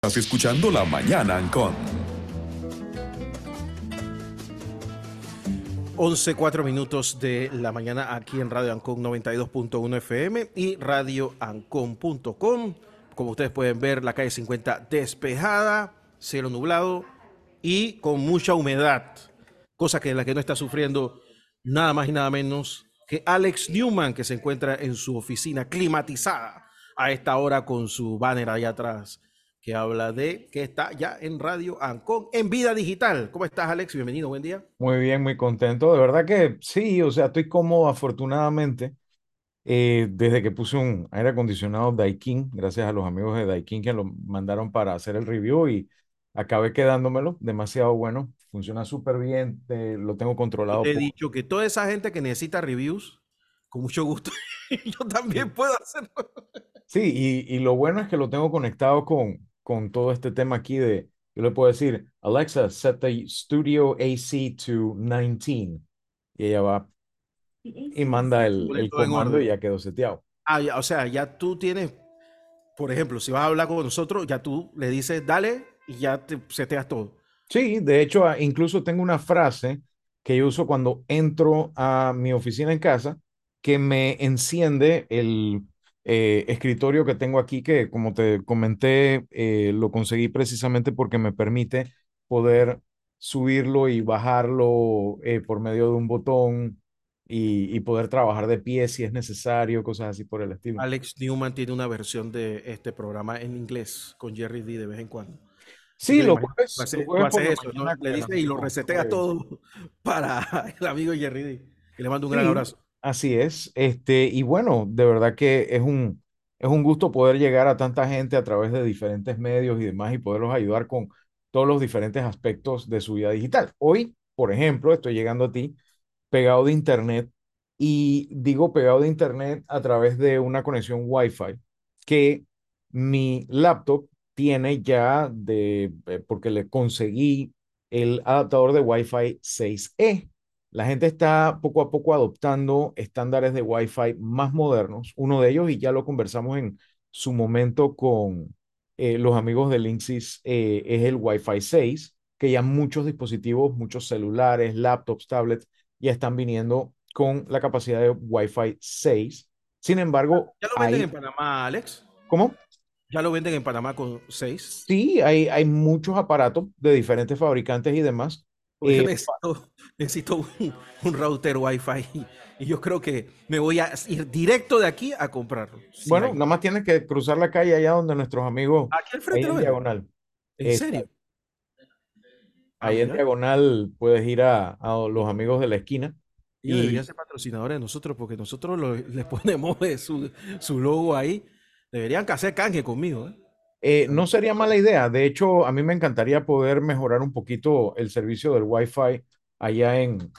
Estás escuchando La Mañana Ancon. 11, 4 minutos de la mañana aquí en Radio Ancon 92.1 FM y radioancon.com. Como ustedes pueden ver, la calle 50 despejada, cielo nublado y con mucha humedad, cosa que la que no está sufriendo nada más y nada menos que Alex Newman, que se encuentra en su oficina climatizada a esta hora con su banner ahí atrás que habla de que está ya en Radio Ancon, en vida digital. ¿Cómo estás, Alex? Bienvenido, buen día. Muy bien, muy contento. De verdad que sí, o sea, estoy cómodo afortunadamente. eh, desde que puse un aire acondicionado Daikin, gracias a los amigos de Daikin que lo mandaron para hacer el review y acabé quedándomelo, demasiado bueno, funciona súper bien, eh, lo tengo controlado. Te he dicho que toda esa gente que necesita reviews, con mucho gusto, yo también puedo hacerlo. Sí, y, y lo bueno es que lo tengo conectado con, con todo este tema aquí de, yo le puedo decir, Alexa, set the studio AC to 19. Y ella va y manda el, el comando y ya quedó seteado. Ah, ya, o sea, ya tú tienes, por ejemplo, si vas a hablar con nosotros, ya tú le dices, dale, y ya te seteas todo. Sí, de hecho, ah, incluso tengo una frase que yo uso cuando entro a mi oficina en casa que me enciende el eh, escritorio que tengo aquí, que como te comenté, eh, lo conseguí precisamente porque me permite poder subirlo y bajarlo eh, por medio de un botón y, y poder trabajar de pie si es necesario, cosas así por el estilo. Alex Newman tiene una versión de este programa en inglés con Jerry D de vez en cuando. Sí, eso, ¿no? mañana Le dices y lo Fred. todo para el amigo Jerry D. Que le mando un gran Sí, abrazo. Así es, este, y bueno, de verdad que es un, es un gusto poder llegar a tanta gente a través de diferentes medios y demás y poderlos ayudar con todos los diferentes aspectos de su vida digital. Hoy, por ejemplo, estoy llegando a ti pegado de internet y digo pegado de internet a través de una conexión Wi-Fi que mi laptop tiene ya de, eh, porque le conseguí el adaptador de Wi-Fi 6E. La gente está poco a poco adoptando estándares de Wi-Fi más modernos. Uno de ellos, y ya lo conversamos en su momento con eh, los amigos de Linksys, eh, es el Wi-Fi 6, que ya muchos dispositivos, muchos celulares, laptops, tablets, ya están viniendo con la capacidad de Wi-Fi 6. Sin embargo, ¿Ya lo venden hay- en Panamá, Alex? ¿cómo? ¿Ya lo venden en Panamá con 6? Sí, hay, hay muchos aparatos de diferentes fabricantes y demás. Eh, necesito, necesito un, un router Wi-Fi y, y yo creo que me voy a ir directo de aquí a comprarlo. Bueno, hay. nada más tienes que cruzar la calle allá donde nuestros amigos, aquí al ahí en diagonal. ¿En serio? Ah, Ahí en diagonal puedes ir a, a los amigos de la esquina. Ellos Y deberían ser patrocinadores de nosotros porque nosotros lo- les ponemos eh, su, su logo ahí. Deberían que hacer canje conmigo. ¿eh? Eh, no sería mala idea. De hecho, a mí me encantaría poder mejorar un poquito el servicio del Wi-Fi allá en,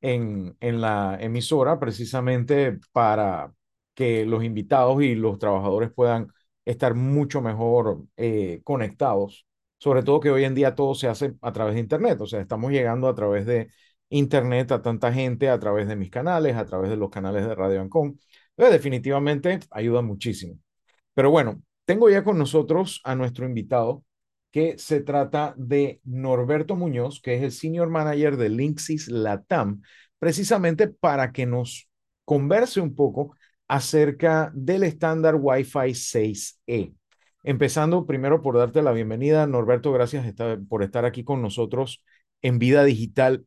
en, en la emisora, precisamente para que los invitados y los trabajadores puedan estar mucho mejor eh, conectados. Sobre todo que hoy en día todo se hace a través de Internet. O sea, estamos llegando a través de Internet a tanta gente, a través de mis canales, a través de los canales de Radio Ancon. Entonces, definitivamente ayuda muchísimo. Pero bueno, tengo ya con nosotros a nuestro invitado, que se trata de Norberto Muñoz, que es el Senior Manager de Linksys Latam, precisamente para que nos converse un poco acerca del estándar Wi-Fi 6E. Empezando primero por darte la bienvenida, Norberto, gracias por estar aquí con nosotros en Vida Digital.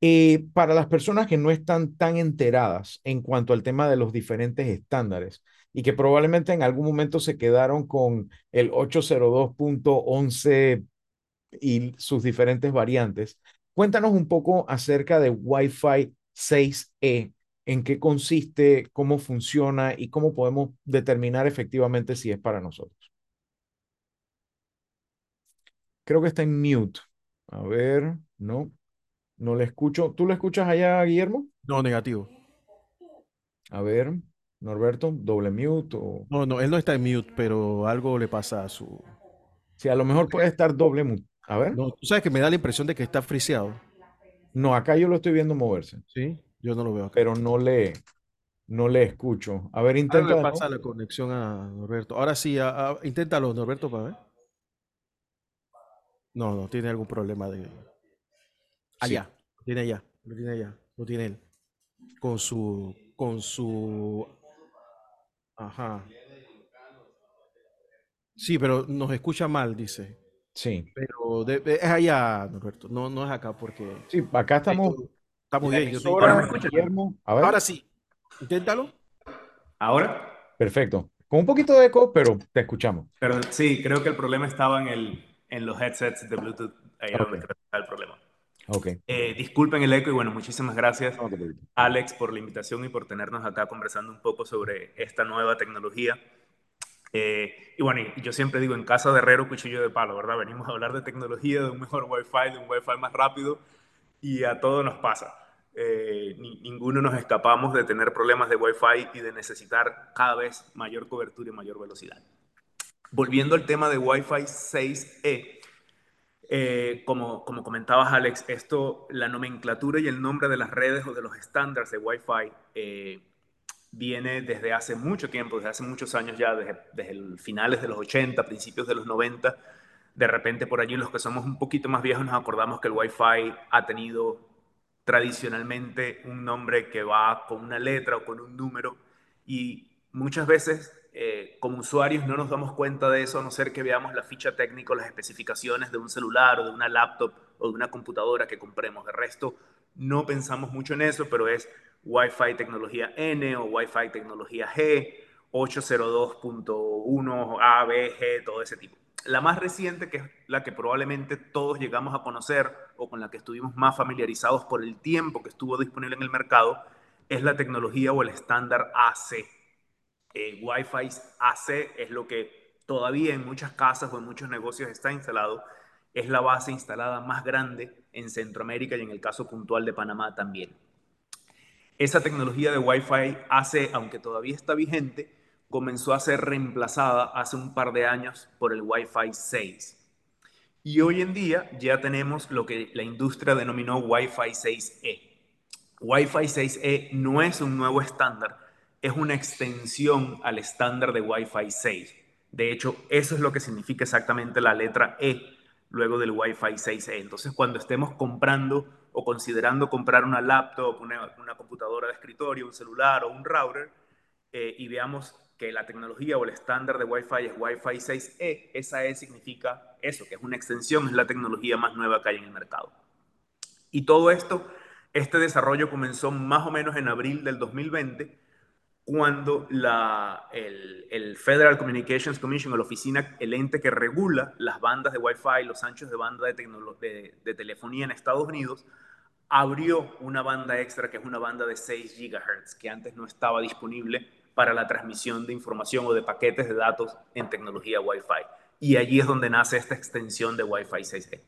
Eh, para las personas que no están tan enteradas en cuanto al tema de los diferentes estándares y que probablemente en algún momento se quedaron con el 802.11 y sus diferentes variantes, cuéntanos un poco acerca de Wi-Fi 6E, en qué consiste, cómo funciona y cómo podemos determinar efectivamente si es para nosotros. Creo que está en mute. A ver, no, no le escucho. ¿Tú lo escuchas allá, Guillermo? No, negativo. A ver, Norberto, doble mute o No, no, él no está en mute, pero algo le pasa a su... si a lo mejor puede estar doble mute. A ver, No, tú sabes que me da la impresión de que está friseado. no, acá yo lo estoy viendo moverse, ¿Sí? Yo no lo veo acá. pero no le, no le escucho. A ver, Ahora intenta le de pasa la conexión a Norberto. Ahora sí, a- a- inténtalo, Norberto, para ver. No, no tiene algún problema de. Allá, lo tiene allá, lo tiene allá, lo tiene él. Con su. Con su. Ajá. Sí, pero nos escucha mal, dice. Sí. Pero de- de- es allá, Norberto. No, no es acá porque. Sí, acá estamos. Estamos bien. yo te- emisora, Ahora me escuchan. Guillermo. A ver, Ahora sí. Inténtalo. ¿Ahora? perfecto. Con un poquito de eco, pero te escuchamos. Pero sí, creo que el problema estaba en, el, en los headsets de Bluetooth. Ahí es donde Ok. creo que está el problema. Ok. Eh, disculpen el eco y bueno, muchísimas gracias preocupes. Alex por la invitación y por tenernos acá conversando un poco sobre esta nueva tecnología. Eh, y bueno, yo siempre digo, en casa de herrero, cuchillo de palo, ¿verdad? Venimos a hablar de tecnología, de un mejor Wi-Fi, de un Wi-Fi más rápido y a todo nos pasa. Eh, ni- ninguno nos escapamos de tener problemas de Wi-Fi y de necesitar cada vez mayor cobertura y mayor velocidad. Volviendo al tema de Wi-Fi 6E, eh, como, como comentabas, Alex, esto, la nomenclatura y el nombre de las redes o de los estándares de Wi-Fi eh, viene desde hace mucho tiempo, desde hace muchos años ya, desde, finales de los 80, principios de los 90. De repente por allí los que somos un poquito más viejos nos acordamos que el Wi-Fi ha tenido tradicionalmente un nombre que va con una letra o con un número y muchas veces como usuarios no nos damos cuenta de eso a no ser que veamos la ficha técnica o las especificaciones de un celular o de una laptop o de una computadora que compremos. De resto, no pensamos mucho en eso, pero es Wi-Fi tecnología N o Wi-Fi tecnología G, 802.1 A, B, G, todo ese tipo. La más reciente, que es la que probablemente todos llegamos a conocer o con la que estuvimos más familiarizados por el tiempo que estuvo disponible en el mercado, es la tecnología o el estándar AC. Eh, Wi-Fi AC es lo que todavía en muchas casas o en muchos negocios está instalado. Es la base instalada más grande en Centroamérica y en el caso puntual de Panamá también. Esa tecnología de Wi-Fi AC, aunque todavía está vigente, comenzó a ser reemplazada hace un par de años por el Wi-Fi 6. Y hoy en día ya tenemos lo que la industria denominó Wi-Fi 6E. Wi-Fi 6E no es un nuevo estándar, es una extensión al estándar de Wi-Fi 6. De hecho, eso es lo que significa exactamente la letra E luego del Wi-Fi 6E. Entonces, cuando estemos comprando o considerando comprar una laptop, una, computadora de escritorio, un celular o un router, eh, y veamos que la tecnología o el estándar de Wi-Fi es Wi-Fi 6E, esa E significa eso, que es una extensión, es la tecnología más nueva que hay en el mercado. Y todo esto, este desarrollo comenzó más o menos en abril del 2020, cuando la, el, Federal Communications Commission, la oficina, el ente que regula las bandas de Wi-Fi, los anchos de banda de, de, de telefonía en Estados Unidos, abrió una banda extra que es una banda de 6 GHz, que antes no estaba disponible para la transmisión de información o de paquetes de datos en tecnología Wi-Fi. Y allí es donde nace esta extensión de Wi-Fi 6E.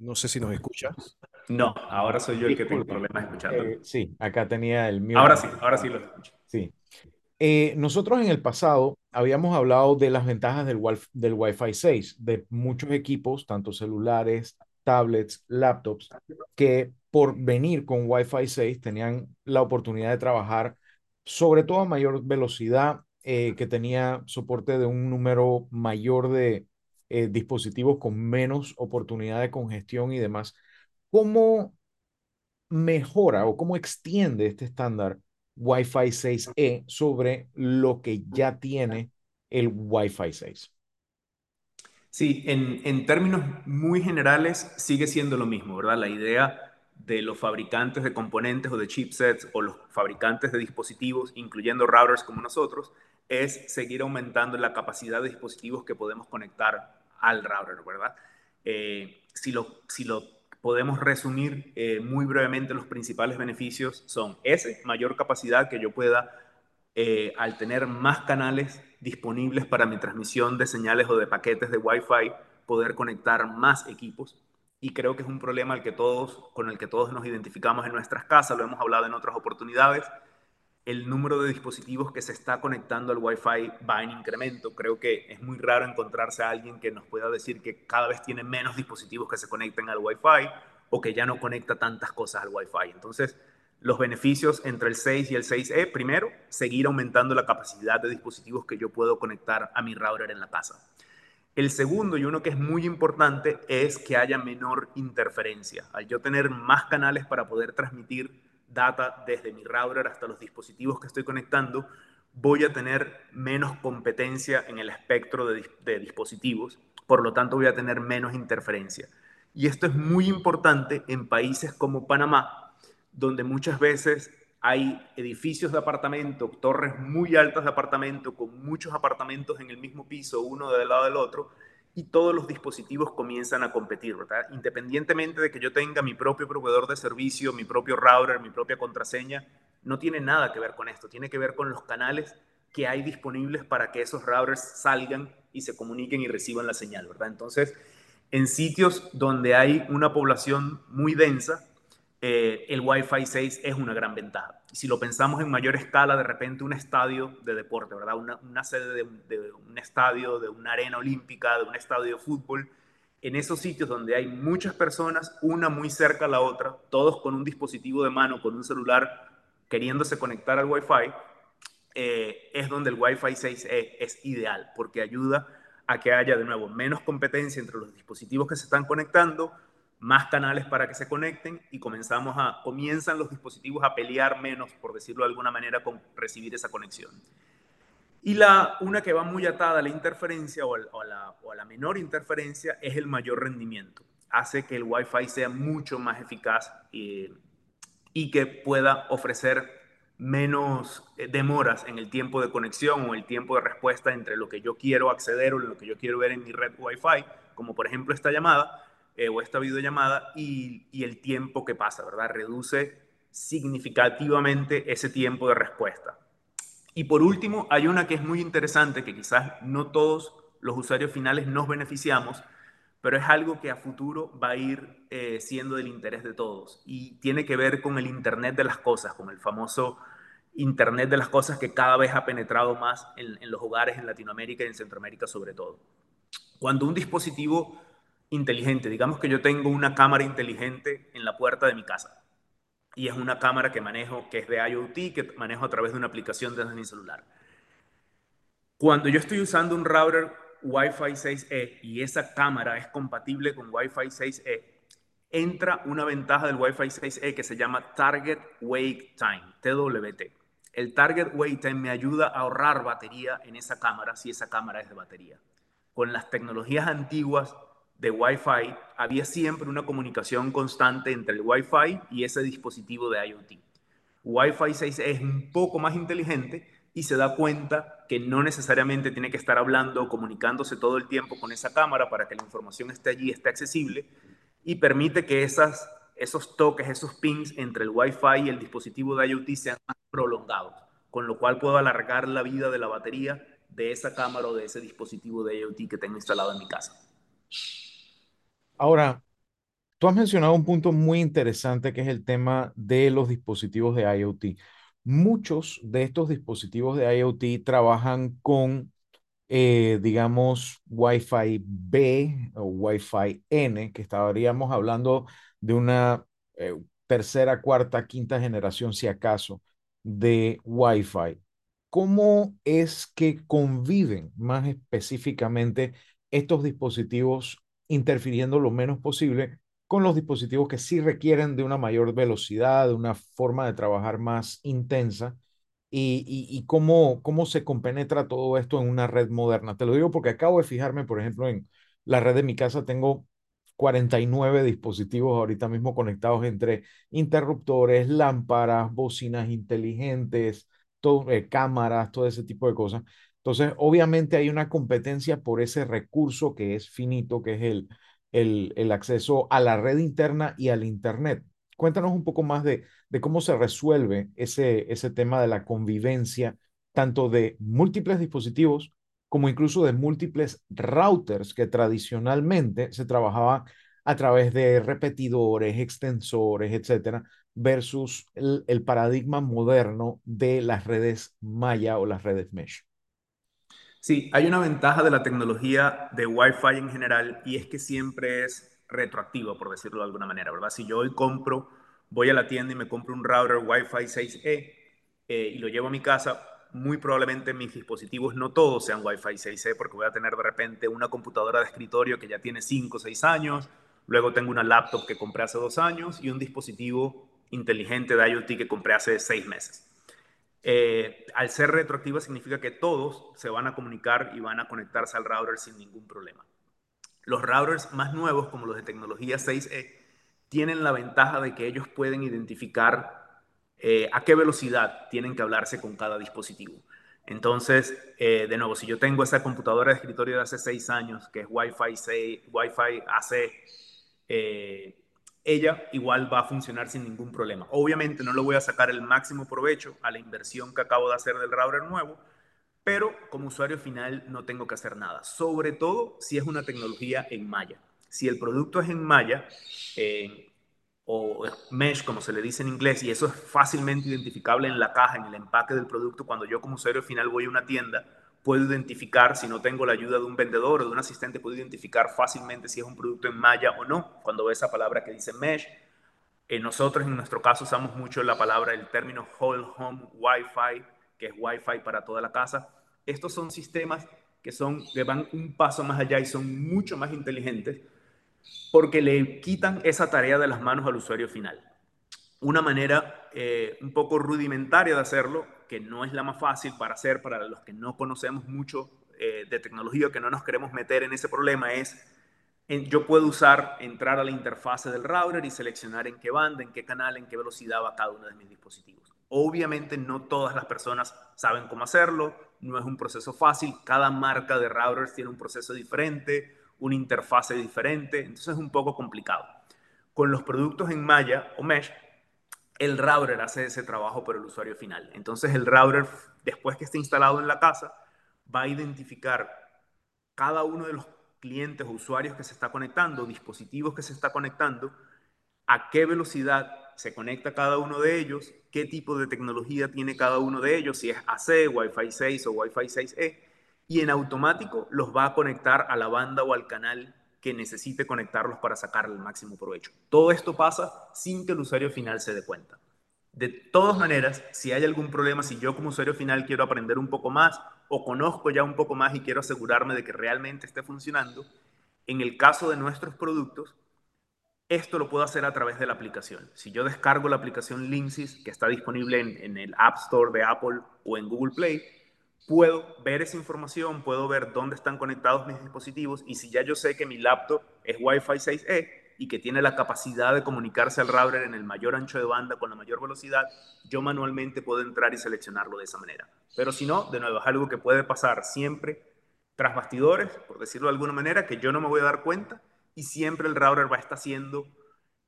No sé si nos escuchas. No, ahora soy yo el que tengo problemas escuchando. Eh, sí, acá tenía el mío. Ahora sí, ahora sí lo escucho. Sí. Eh, nosotros en el pasado habíamos hablado de las ventajas del, del Wi-Fi 6, de muchos equipos, tanto celulares, tablets, laptops, que por venir con Wi-Fi 6 tenían la oportunidad de trabajar sobre todo a mayor velocidad, eh, que tenía soporte de un número mayor de eh, dispositivos con menos oportunidad de congestión y demás. ¿Cómo mejora o cómo extiende este estándar Wi-Fi 6E sobre lo que ya tiene el Wi-Fi 6? Sí, en, en, términos muy generales sigue siendo lo mismo, ¿verdad? La idea de los fabricantes de componentes o de chipsets o los fabricantes de dispositivos, incluyendo routers como nosotros, es seguir aumentando la capacidad de dispositivos que podemos conectar al router, ¿verdad? Eh, si, lo, si lo podemos resumir eh, muy brevemente, los principales beneficios son ese, mayor capacidad que yo pueda, eh, al tener más canales disponibles para mi transmisión de señales o de paquetes de Wi-Fi, poder conectar más equipos. Y creo que es un problema al que todos, con el que todos nos identificamos en nuestras casas, lo hemos hablado en otras oportunidades. El número de dispositivos que se está conectando al Wi-Fi va en incremento. Creo que es muy raro encontrarse a alguien que nos pueda decir que cada vez tiene menos dispositivos que se conecten al Wi-Fi o que ya no conecta tantas cosas al Wi-Fi. Entonces, los beneficios entre el 6 y el 6E, primero, seguir aumentando la capacidad de dispositivos que yo puedo conectar a mi router en la casa. El segundo, y uno que es muy importante, es que haya menor interferencia. Al yo tener más canales para poder transmitir data desde mi router hasta los dispositivos que estoy conectando, voy a tener menos competencia en el espectro de, dispositivos, por lo tanto voy a tener menos interferencia. Y esto es muy importante en países como Panamá, donde muchas veces hay edificios de apartamento, torres muy altas de apartamento, con muchos apartamentos en el mismo piso, uno del lado del otro, y todos los dispositivos comienzan a competir, ¿verdad? Independientemente de que yo tenga mi propio proveedor de servicio, mi propio router, mi propia contraseña, no tiene nada que ver con esto, tiene que ver con los canales que hay disponibles para que esos routers salgan y se comuniquen y reciban la señal, ¿verdad? Entonces, en sitios donde hay una población muy densa, eh, el Wi-Fi 6 es una gran ventaja. Si lo pensamos en mayor escala, de repente un estadio de deporte, ¿verdad? Una, sede de, un estadio, de una arena olímpica, de un estadio de fútbol, en esos sitios donde hay muchas personas, una muy cerca a la otra, todos con un dispositivo de mano, con un celular, queriéndose conectar al Wi-Fi, eh, es donde el Wi-Fi 6 es, es ideal, porque ayuda a que haya de nuevo menos competencia entre los dispositivos que se están conectando, más canales para que se conecten y comenzamos a, comienzan los dispositivos a pelear menos, por decirlo de alguna manera, con recibir esa conexión. Y la, una que va muy atada a la interferencia o a, la, o la menor interferencia es el mayor rendimiento. Hace que el Wi-Fi sea mucho más eficaz eh, y que pueda ofrecer menos eh, demoras en el tiempo de conexión o el tiempo de respuesta entre lo que yo quiero acceder o lo que yo quiero ver en mi red Wi-Fi, como por ejemplo esta llamada eh, o esta videollamada, y, y el tiempo que pasa, ¿verdad? Reduce significativamente ese tiempo de respuesta. Y por último, hay una que es muy interesante, que quizás no todos los usuarios finales nos beneficiamos, pero es algo que a futuro va a ir eh, siendo del interés de todos y tiene que ver con el Internet de las Cosas, con el famoso Internet de las Cosas que cada vez ha penetrado más en, en los hogares en Latinoamérica y en Centroamérica sobre todo. Cuando un dispositivo inteligente, digamos que yo tengo una cámara inteligente en la puerta de mi casa y es una cámara que manejo, que es de IoT, que manejo a través de una aplicación desde mi celular. Cuando yo estoy usando un router Wi-Fi 6E y esa cámara es compatible con Wi-Fi 6E, entra una ventaja del Wi-Fi 6E que se llama Target Wake Time, TWT. El Target Wake Time me ayuda a ahorrar batería en esa cámara si esa cámara es de batería. Con las tecnologías antiguas de Wi-Fi había siempre una comunicación constante entre el Wi-Fi y ese dispositivo de IoT. Wi-Fi 6 es un poco más inteligente y se da cuenta que no necesariamente tiene que estar hablando comunicándose todo el tiempo con esa cámara para que la información esté allí, esté accesible y permite que esas, esos toques, esos pings entre el Wi-Fi y el dispositivo de IoT sean más prolongados, con lo cual puedo alargar la vida de la batería de esa cámara o de ese dispositivo de IoT que tengo instalado en mi casa. Ahora, tú has mencionado un punto muy interesante que es el tema de los dispositivos de IoT. Muchos de estos dispositivos de IoT trabajan con, eh, digamos, Wi-Fi B o Wi-Fi N, que estaríamos hablando de una eh, tercera, cuarta, quinta generación, si acaso, de Wi-Fi. ¿Cómo es que conviven más específicamente estos dispositivos interfiriendo lo menos posible con los dispositivos que sí requieren de una mayor velocidad, de una forma de trabajar más intensa y, cómo, cómo se compenetra todo esto en una red moderna. Te lo digo porque acabo de fijarme, por ejemplo, en la red de mi casa tengo 49 dispositivos ahorita mismo conectados entre interruptores, lámparas, bocinas inteligentes, todo, eh, cámaras, todo ese tipo de cosas. Entonces, obviamente hay una competencia por ese recurso que es finito, que es el, el, acceso a la red interna y al Internet. Cuéntanos un poco más de, de cómo se resuelve ese, ese tema de la convivencia, tanto de múltiples dispositivos como incluso de múltiples routers que tradicionalmente se trabajaba a través de repetidores, extensores, etcétera, versus el, el paradigma moderno de las redes Maya o las redes Mesh. Sí, hay una ventaja de la tecnología de Wi-Fi en general y es que siempre es retroactiva, por decirlo de alguna manera, ¿verdad? Si yo hoy compro, voy a la tienda y me compro un router Wi-Fi 6E eh, y lo llevo a mi casa, muy probablemente mis dispositivos no todos sean Wi-Fi 6E porque voy a tener de repente una computadora de escritorio que ya tiene 5 o 6 años, luego tengo una laptop que compré hace 2 años y un dispositivo inteligente de IoT que compré hace 6 meses. Eh, al ser retroactiva significa que todos se van a comunicar y van a conectarse al router sin ningún problema. Los routers más nuevos, como los de tecnología 6E, tienen la ventaja de que ellos pueden identificar eh, a qué velocidad tienen que hablarse con cada dispositivo. Entonces, eh, de nuevo, si yo tengo esa computadora de escritorio de hace seis años, que es Wi-Fi, 6, Wi-Fi AC, ella igual va a funcionar sin ningún problema. Obviamente no le voy a sacar el máximo provecho a la inversión que acabo de hacer del router nuevo, pero como usuario final no tengo que hacer nada. Sobre todo si es una tecnología en malla. Si el producto es en malla, eh, o mesh, como se le dice en inglés, y eso es fácilmente identificable en la caja, en el empaque del producto, cuando yo como usuario final voy a una tienda, puedo identificar, si no tengo la ayuda de un vendedor o de un asistente, puedo identificar fácilmente si es un producto en malla o no, cuando ve esa palabra que dice mesh. Eh, nosotros en nuestro caso usamos mucho la palabra, el término whole home Wi-Fi, que es Wi-Fi para toda la casa. Estos son sistemas que, son, que van un paso más allá y son mucho más inteligentes porque le quitan esa tarea de las manos al usuario final. Una manera eh, un poco rudimentaria de hacerlo, que no es la más fácil para hacer para los que no conocemos mucho eh, de tecnología, que no nos queremos meter en ese problema, es yo puedo usar, entrar a la interfase del router y seleccionar en qué banda, en qué canal, en qué velocidad va cada uno de mis dispositivos. Obviamente no todas las personas saben cómo hacerlo, no es un proceso fácil, cada marca de routers tiene un proceso diferente, una interfase diferente, entonces es un poco complicado. Con los productos en malla o mesh, el router hace ese trabajo por el usuario final. Entonces el router, después que esté instalado en la casa, va a identificar cada uno de los clientes o usuarios que se está conectando, dispositivos que se está conectando, a qué velocidad se conecta cada uno de ellos, qué tipo de tecnología tiene cada uno de ellos, si es AC, Wi-Fi 6 o Wi-Fi 6E, y en automático los va a conectar a la banda o al canal que necesite conectarlos para sacar el máximo provecho. Todo esto pasa sin que el usuario final se dé cuenta. De todas maneras, si hay algún problema, si yo como usuario final quiero aprender un poco más o conozco ya un poco más y quiero asegurarme de que realmente esté funcionando, en el caso de nuestros productos, esto lo puedo hacer a través de la aplicación. Si yo descargo la aplicación Linksys, que está disponible en el App Store de Apple o en Google Play, puedo ver esa información, puedo ver dónde están conectados mis dispositivos y si ya yo sé que mi laptop es Wi-Fi 6E y que tiene la capacidad de comunicarse al router en el mayor ancho de banda con la mayor velocidad, yo manualmente puedo entrar y seleccionarlo de esa manera. Pero si no, de nuevo, es algo que puede pasar siempre tras bastidores, por decirlo de alguna manera, que yo no me voy a dar cuenta y siempre el router va a estar haciendo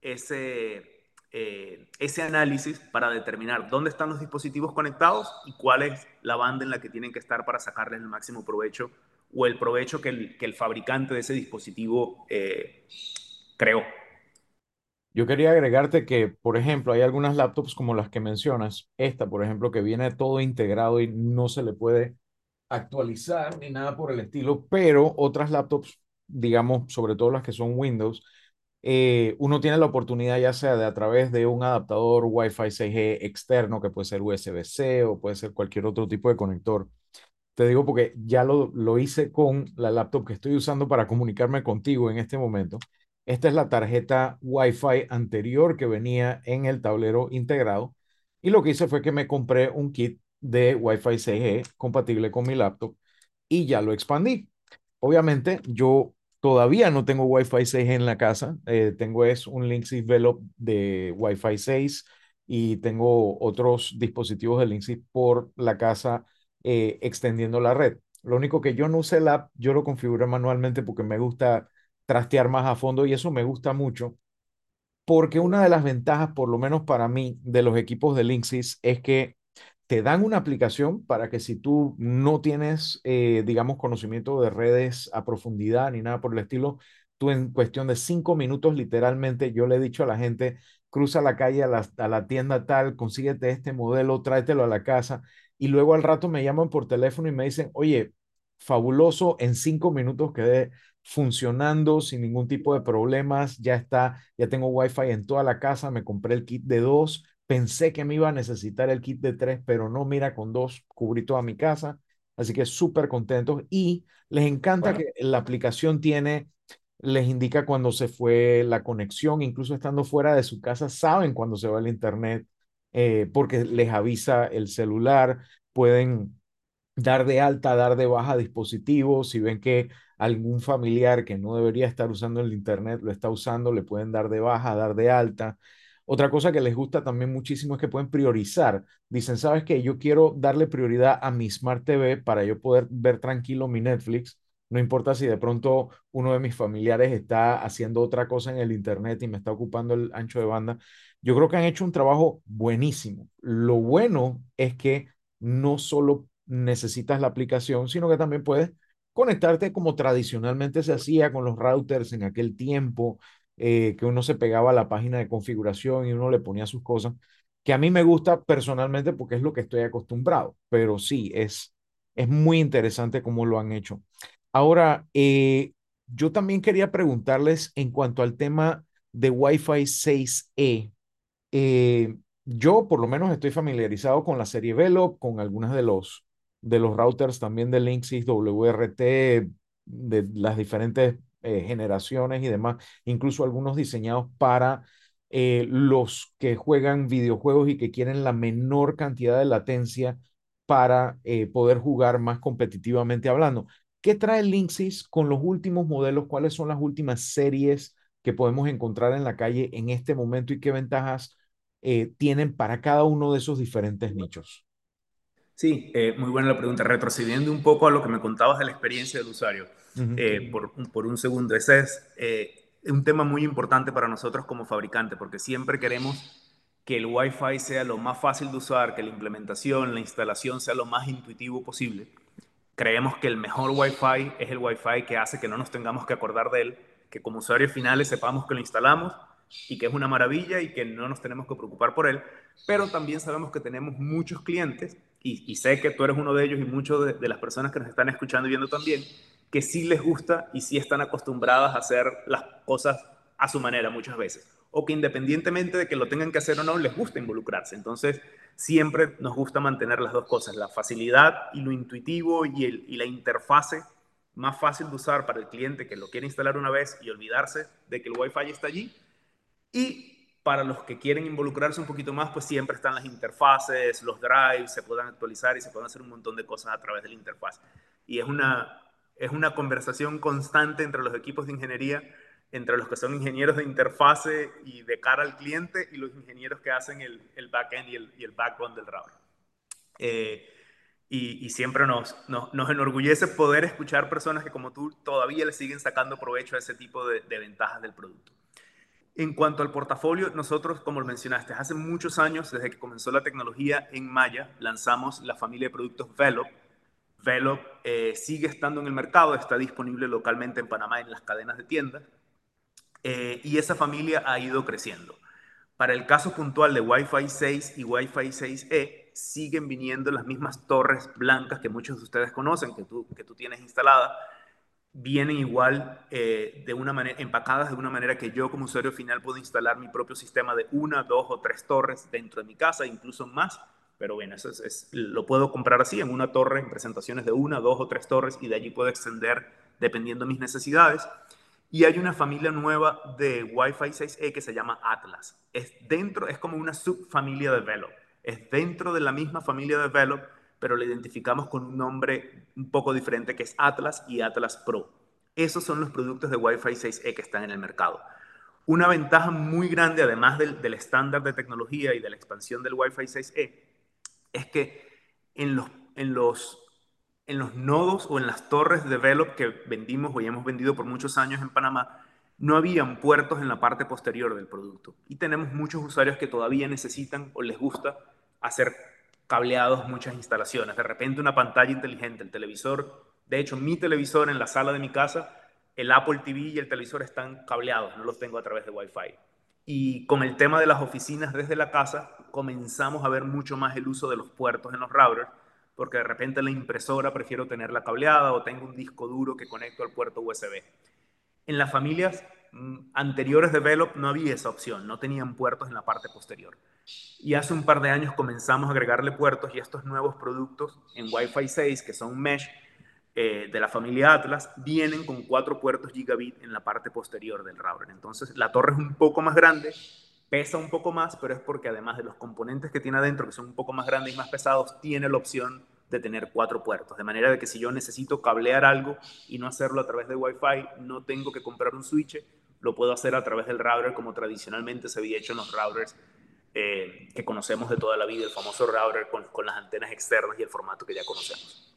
ese, eh, ese análisis para determinar dónde están los dispositivos conectados y cuál es la banda en la que tienen que estar para sacarles el máximo provecho o el provecho que el, que el fabricante de ese dispositivo eh, creó. Yo quería agregarte que, por ejemplo, hay algunas laptops como las que mencionas, esta, por ejemplo, que viene todo integrado y no se le puede actualizar ni nada por el estilo, pero otras laptops, digamos, sobre todo las que son Windows, eh, uno tiene la oportunidad ya sea de a través de un adaptador Wi-Fi 6G externo, que puede ser USB-C o puede ser cualquier otro tipo de conector. Te digo porque ya lo, lo hice con la laptop que estoy usando para comunicarme contigo en este momento. Esta es la tarjeta Wi-Fi anterior que venía en el tablero integrado. Y lo que hice fue que me compré un kit de Wi-Fi 6G compatible con mi laptop y ya lo expandí. Obviamente, yo Todavía no tengo Wi-Fi 6 en la casa. Eh, tengo es un Linksys Velop de Wi-Fi 6 y tengo otros dispositivos de Linksys por la casa eh, extendiendo la red. Lo único que yo no usé el app, yo lo configuré manualmente porque me gusta trastear más a fondo y eso me gusta mucho porque una de las ventajas, por lo menos para mí, de los equipos de Linksys es que te dan una aplicación para que si tú no tienes, eh, digamos, conocimiento de redes a profundidad ni nada por el estilo, tú en cuestión de cinco minutos, literalmente, yo le he dicho a la gente, cruza la calle a la, a la tienda tal, consíguete este modelo, tráetelo a la casa y luego al rato me llaman por teléfono y me dicen, oye, fabuloso. En cinco minutos quedé funcionando sin ningún tipo de problemas. Ya está, ya tengo Wi-Fi en toda la casa. Me compré el kit de dos. Pensé que me iba a necesitar el kit de tres, pero no, mira, con dos cubrí toda mi casa. Así que súper contentos y les encanta que la aplicación tiene, les indica cuando se fue la conexión, incluso estando fuera de su casa, saben cuando se va el internet eh, porque les avisa el celular, pueden dar de alta, dar de baja dispositivos, si ven que algún familiar que no debería estar usando el internet lo está usando, le pueden dar de baja, dar de alta. Otra cosa que les gusta también muchísimo es que pueden priorizar. Dicen, ¿sabes qué? Yo quiero darle prioridad a mi Smart TV para yo poder ver tranquilo mi Netflix. No importa si de pronto uno de mis familiares está haciendo otra cosa en el Internet y me está ocupando el ancho de banda. Yo creo que han hecho un trabajo buenísimo. Lo bueno es que no solo necesitas la aplicación, sino que también puedes conectarte como tradicionalmente se hacía con los routers en aquel tiempo, eh, que uno se pegaba a la página de configuración y uno le ponía sus cosas, que a mí me gusta personalmente porque es lo que estoy acostumbrado, pero sí, es, es muy interesante cómo lo han hecho. Ahora, eh, yo también quería preguntarles en cuanto al tema de Wi-Fi 6E. Eh, yo por lo menos estoy familiarizado con la serie Velo, con algunas de los, de los routers también de Linksys WRT, de las diferentes eh, generaciones y demás, incluso algunos diseñados para eh, los que juegan videojuegos y que quieren la menor cantidad de latencia para eh, poder jugar más competitivamente hablando. ¿Qué trae Linksys con los últimos modelos? ¿Cuáles son las últimas series que podemos encontrar en la calle en este momento y qué ventajas tienen para cada uno de esos diferentes nichos? Sí, muy buena la pregunta. Retrocediendo un poco a lo que me contabas de la experiencia del usuario. Eh, por, por, un segundo. Ese es eh, un tema muy importante para nosotros como fabricante, porque siempre queremos que el Wi-Fi sea lo más fácil de usar, que la implementación, la instalación sea lo más intuitivo posible. Creemos que el mejor Wi-Fi es el Wi-Fi que hace que no nos tengamos que acordar de él, que como usuarios finales sepamos que lo instalamos y que es una maravilla y que no nos tenemos que preocupar por él, pero también sabemos que tenemos muchos clientes y, sé que tú eres uno de ellos y muchos de, de las personas que nos están escuchando y viendo también, que sí les gusta y sí están acostumbradas a hacer las cosas a su manera muchas veces. O que independientemente de que lo tengan que hacer o no, les gusta involucrarse. Entonces, siempre nos gusta mantener las dos cosas, la facilidad y lo intuitivo y, el, y la interfase más fácil de usar para el cliente que lo quiere instalar una vez y olvidarse de que el Wi-Fi está allí. Y para los que quieren involucrarse un poquito más, pues siempre están las interfaces, los drives, se puedan actualizar y se pueden hacer un montón de cosas a través de la interfaz. Y es una, es una conversación constante entre los equipos de ingeniería, entre los que son ingenieros de interfase y de cara al cliente y los ingenieros que hacen el, el backend y el, y el backbone del router. Eh, y, siempre nos, nos, enorgullece poder escuchar personas que como tú todavía le siguen sacando provecho a ese tipo de, de ventajas del producto. En cuanto al portafolio, nosotros, como lo mencionaste, hace muchos años, desde que comenzó la tecnología en Maya, lanzamos la familia de productos Velop, Velop eh, sigue estando en el mercado, está disponible localmente en Panamá en las cadenas de tiendas eh, y esa familia ha ido creciendo. Para el caso puntual de Wi-Fi 6 y Wi-Fi 6E, siguen viniendo las mismas torres blancas que muchos de ustedes conocen, que tú, que tú tienes instalada. Vienen igual eh, de una manera, empacadas de una manera que yo como usuario final puedo instalar mi propio sistema de una, dos o tres torres dentro de mi casa, incluso más, pero bueno, eso es, lo puedo comprar así, en una torre, en presentaciones de una, dos o tres torres, y de allí puedo extender dependiendo de mis necesidades. Y hay una familia nueva de Wi-Fi 6E que se llama Atlas. Es dentro, es como una subfamilia de Velo. Es dentro de la misma familia de Velo, pero la identificamos con un nombre un poco diferente que es Atlas y Atlas Pro. Esos son los productos de Wi-Fi 6E que están en el mercado. Una ventaja muy grande, además del estándar de tecnología y de la expansión del Wi-Fi 6E, es que en los, en los, en los nodos o en las torres de develop que vendimos o ya hemos vendido por muchos años en Panamá, no habían puertos en la parte posterior del producto. Y tenemos muchos usuarios que todavía necesitan o les gusta hacer cableados muchas instalaciones. De repente una pantalla inteligente, el televisor, de hecho mi televisor en la sala de mi casa, el Apple TV y el televisor están cableados, no los tengo a través de Wi-Fi. Y con el tema de las oficinas desde la casa, comenzamos a ver mucho más el uso de los puertos en los routers, porque de repente la impresora prefiero tenerla cableada o tengo un disco duro que conecto al puerto USB. En las familias mm, anteriores de Velop no había esa opción, no tenían puertos en la parte posterior. Y hace un par de años comenzamos a agregarle puertos y estos nuevos productos en Wi-Fi 6, que son mesh, eh, de la familia Atlas vienen con cuatro puertos gigabit en la parte posterior del router. Entonces la torre es un poco más grande, pesa un poco más, pero es porque además de los componentes que tiene adentro, que son un poco más grandes y más pesados, tiene la opción de tener cuatro puertos. De manera de que si yo necesito cablear algo y no hacerlo a través de Wi-Fi, no tengo que comprar un switch, lo puedo hacer a través del router como tradicionalmente se había hecho en los routers eh, que conocemos de toda la vida, el famoso router con, con las antenas externas y el formato que ya conocemos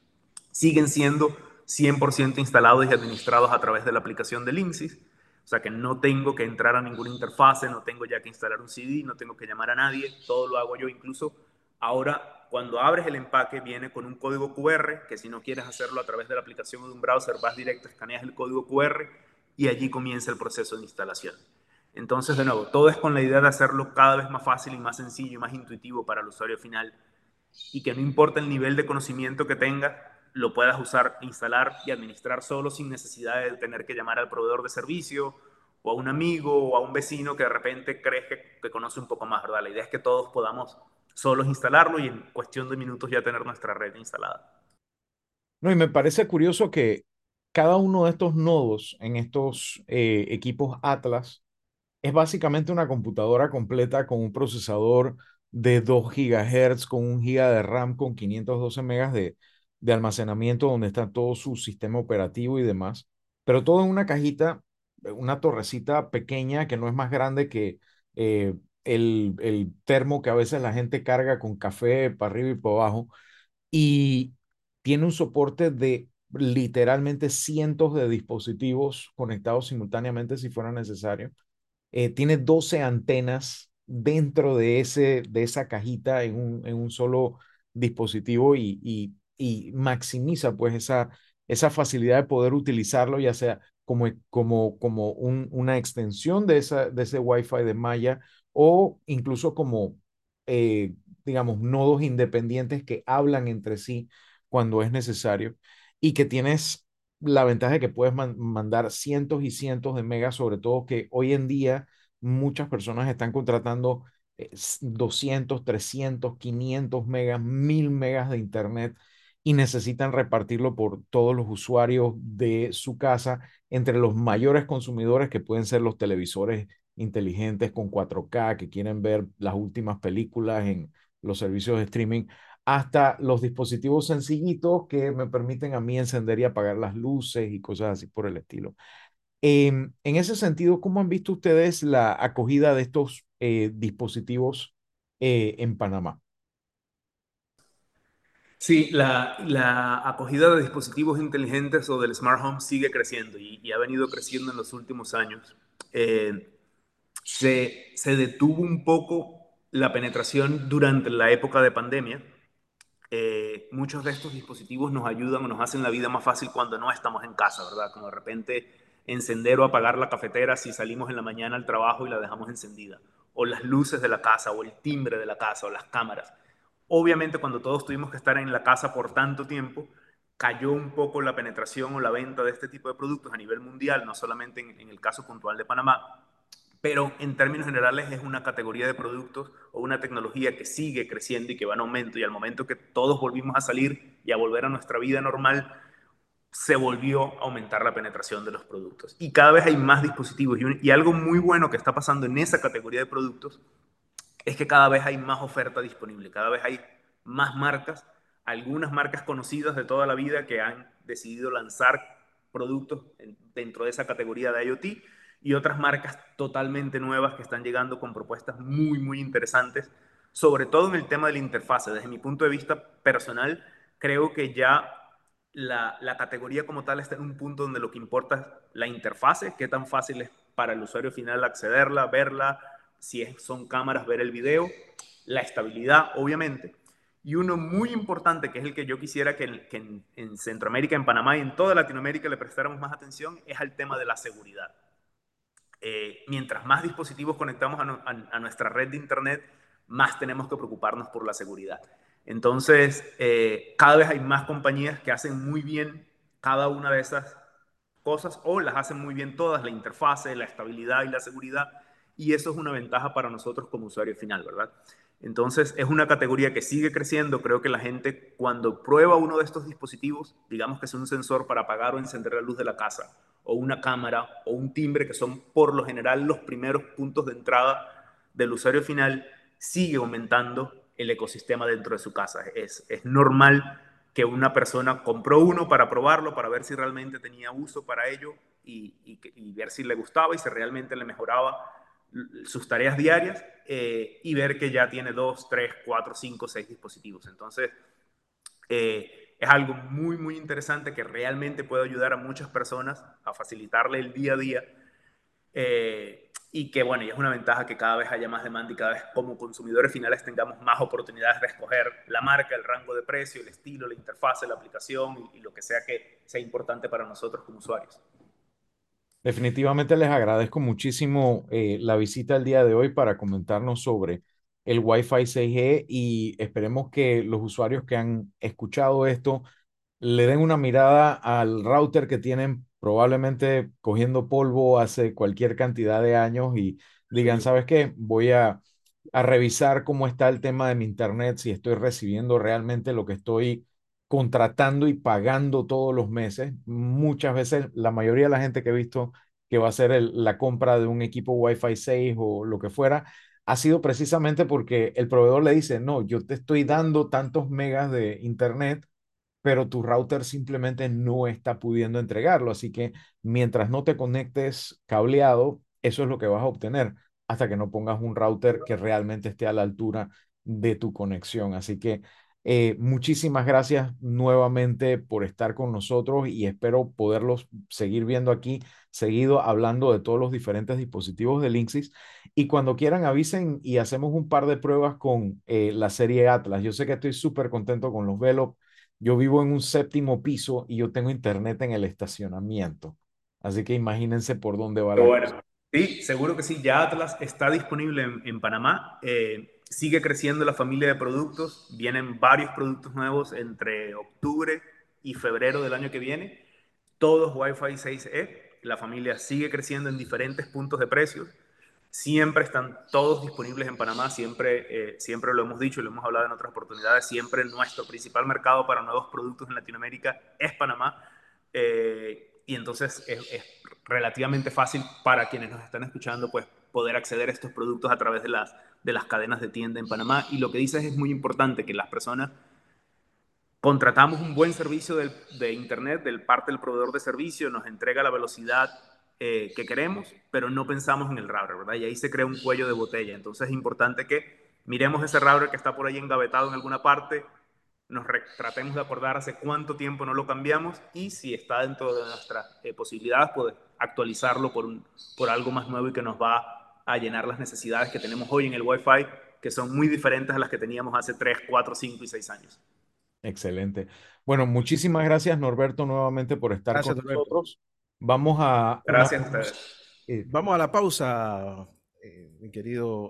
siguen siendo 100% instalados y administrados a través de la aplicación de Linksys. O sea que no tengo que entrar a ninguna interfase, no tengo ya que instalar un CD, no tengo que llamar a nadie, todo lo hago yo. Incluso ahora, cuando abres el empaque, viene con un código QR, que si no quieres hacerlo a través de la aplicación o de un browser, vas directo, escaneas el código QR y allí comienza el proceso de instalación. Entonces, de nuevo, todo es con la idea de hacerlo cada vez más fácil y más sencillo y más intuitivo para el usuario final y que no importa el nivel de conocimiento que tenga, lo puedas usar, instalar y administrar solo sin necesidad de tener que llamar al proveedor de servicio o a un amigo o a un vecino que de repente crees que, conoce un poco más, ¿verdad? La idea es que todos podamos solos instalarlo y en cuestión de minutos ya tener nuestra red instalada. No, y me parece curioso que cada uno de estos nodos en estos eh, equipos Atlas es básicamente una computadora completa con un procesador de 2 GHz, con un giga de RAM, con 512 megas de, de almacenamiento donde está todo su sistema operativo y demás, pero todo en una cajita, una torrecita pequeña que no es más grande que eh, el, el termo que a veces la gente carga con café para arriba y para abajo y tiene un soporte de literalmente cientos de dispositivos conectados simultáneamente si fuera necesario. Eh, tiene 12 antenas dentro de, ese, de esa cajita en un, en un solo dispositivo y y maximiza pues esa, esa facilidad de poder utilizarlo, ya sea como, como, como un, una extensión de, de ese Wi-Fi de malla o incluso como, eh, digamos, nodos independientes que hablan entre sí cuando es necesario y que tienes la ventaja de que puedes mandar cientos y cientos de megas, sobre todo que hoy en día muchas personas están contratando 200, 300, 500 megas, 1000 megas de internet y necesitan repartirlo por todos los usuarios de su casa entre los mayores consumidores que pueden ser los televisores inteligentes con 4K que quieren ver las últimas películas en los servicios de streaming, hasta los dispositivos sencillitos que me permiten a mí encender y apagar las luces y cosas así por el estilo. en ese sentido, ¿cómo han visto ustedes la acogida de estos eh, dispositivos eh, en Panamá? Sí, la, acogida de dispositivos inteligentes o del smart home sigue creciendo y, ha venido creciendo en los últimos años. Eh, se, detuvo un poco la penetración durante la época de pandemia. Eh, muchos de estos dispositivos nos ayudan o nos hacen la vida más fácil cuando no estamos en casa, ¿verdad? Como de repente encender o apagar la cafetera si salimos en la mañana al trabajo y la dejamos encendida. O las luces de la casa, o el timbre de la casa, o las cámaras Obviamente cuando todos tuvimos que estar en la casa por tanto tiempo, cayó un poco la penetración o la venta de este tipo de productos a nivel mundial, no solamente en, el caso puntual de Panamá, pero en términos generales es una categoría de productos o una tecnología que sigue creciendo y que va en aumento y al momento que todos volvimos a salir y a volver a nuestra vida normal, se volvió a aumentar la penetración de los productos. Y cada vez hay más dispositivos y, algo muy bueno que está pasando en esa categoría de productos es que cada vez hay más oferta disponible, cada vez hay más marcas, algunas marcas conocidas de toda la vida que han decidido lanzar productos dentro de esa categoría de IoT y otras marcas totalmente nuevas que están llegando con propuestas muy, muy interesantes, sobre todo en el tema de la interfase. Desde mi punto de vista personal, creo que ya la, la, categoría como tal está en un punto donde lo que importa es la interfase, qué tan fácil es para el usuario final accederla, verla, si son cámaras, ver el video, la estabilidad, obviamente. Y uno muy importante, que es el que yo quisiera que, en, Centroamérica, en Panamá y en toda Latinoamérica le prestáramos más atención, es al tema de la seguridad. Eh, mientras más dispositivos conectamos a, nuestra red de Internet, más tenemos que preocuparnos por la seguridad. Entonces, eh, cada vez hay más compañías que hacen muy bien cada una de esas cosas o las hacen muy bien todas, la interfase, la estabilidad y la seguridad. Y eso es una ventaja para nosotros como usuario final, ¿verdad? Entonces, es una categoría que sigue creciendo. Creo que la gente cuando prueba uno de estos dispositivos, digamos que es un sensor para apagar o encender la luz de la casa, o una cámara, o un timbre, que son por lo general los primeros puntos de entrada del usuario final, sigue aumentando el ecosistema dentro de su casa. Es, es normal que una persona compró uno para probarlo, para ver si realmente tenía uso para ello y, ver si le gustaba y si realmente le mejoraba sus tareas diarias eh, y ver que ya tiene dos, tres, cuatro, cinco, seis dispositivos. Entonces, eh, es algo muy, muy interesante que realmente puede ayudar a muchas personas a facilitarle el día a día. Eh, y que bueno, es una ventaja que cada vez haya más demanda y cada vez como consumidores finales tengamos más oportunidades de escoger la marca, el rango de precio, el estilo, la interfase, la aplicación y, lo que sea que sea importante para nosotros como usuarios. Definitivamente les agradezco muchísimo eh, la visita el día de hoy para comentarnos sobre el Wi-Fi 6G y esperemos que los usuarios que han escuchado esto le den una mirada al router que tienen probablemente cogiendo polvo hace cualquier cantidad de años y digan, ¿sabes qué? Voy a, a revisar cómo está el tema de mi internet, si estoy recibiendo realmente lo que estoy contratando y pagando todos los meses. Muchas veces, la mayoría de la gente que he visto que va a hacer la compra de un equipo Wi-Fi 6 o lo que fuera, ha sido precisamente porque el proveedor le dice, no, yo te estoy dando tantos megas de internet pero tu router simplemente no está pudiendo entregarlo. Así que mientras no te conectes cableado, eso es lo que vas a obtener hasta que no pongas un router que realmente esté a la altura de tu conexión. Así que eh, muchísimas gracias nuevamente por estar con nosotros y espero poderlos seguir viendo aquí, seguido hablando de todos los diferentes dispositivos de Linksys. Y cuando quieran avisen y hacemos un par de pruebas con eh, la serie Atlas. Yo sé que estoy súper contento con los Velo yo vivo en un séptimo piso y yo tengo internet en el estacionamiento. Así que imagínense por dónde va la bueno. Sí, seguro que sí. Ya Atlas está disponible en, Panamá. Eh, sigue creciendo la familia de productos. Vienen varios productos nuevos entre octubre y febrero del año que viene. Todos Wi-Fi 6E. La familia sigue creciendo en diferentes puntos de precios. Siempre están todos disponibles en Panamá, siempre, eh, siempre lo hemos dicho lo hemos hablado en otras oportunidades, siempre nuestro principal mercado para nuevos productos en Latinoamérica es Panamá. Eh, y entonces es, relativamente fácil para quienes nos están escuchando pues, poder acceder a estos productos a través de las, de las cadenas de tienda en Panamá. Y lo que dices es muy importante, que las personas contratamos un buen servicio de, de Internet del parte del proveedor de servicio, nos entrega la velocidad eh, que queremos, pero no pensamos en el router, ¿verdad? Y ahí se crea un cuello de botella. Entonces es importante que miremos ese router que está por ahí engavetado en alguna parte, nos tratemos de acordar hace cuánto tiempo no lo cambiamos y si está dentro de nuestras eh, posibilidades, pues actualizarlo por, un, por algo más nuevo y que nos va a llenar las necesidades que tenemos hoy en el Wi-Fi, que son muy diferentes a las que teníamos hace 3, 4, 5 y 6 años. Excelente. Bueno, muchísimas gracias Norberto nuevamente por estar con nosotros. Vamos a... Gracias a ustedes. Eh, vamos a la pausa, eh, mi querido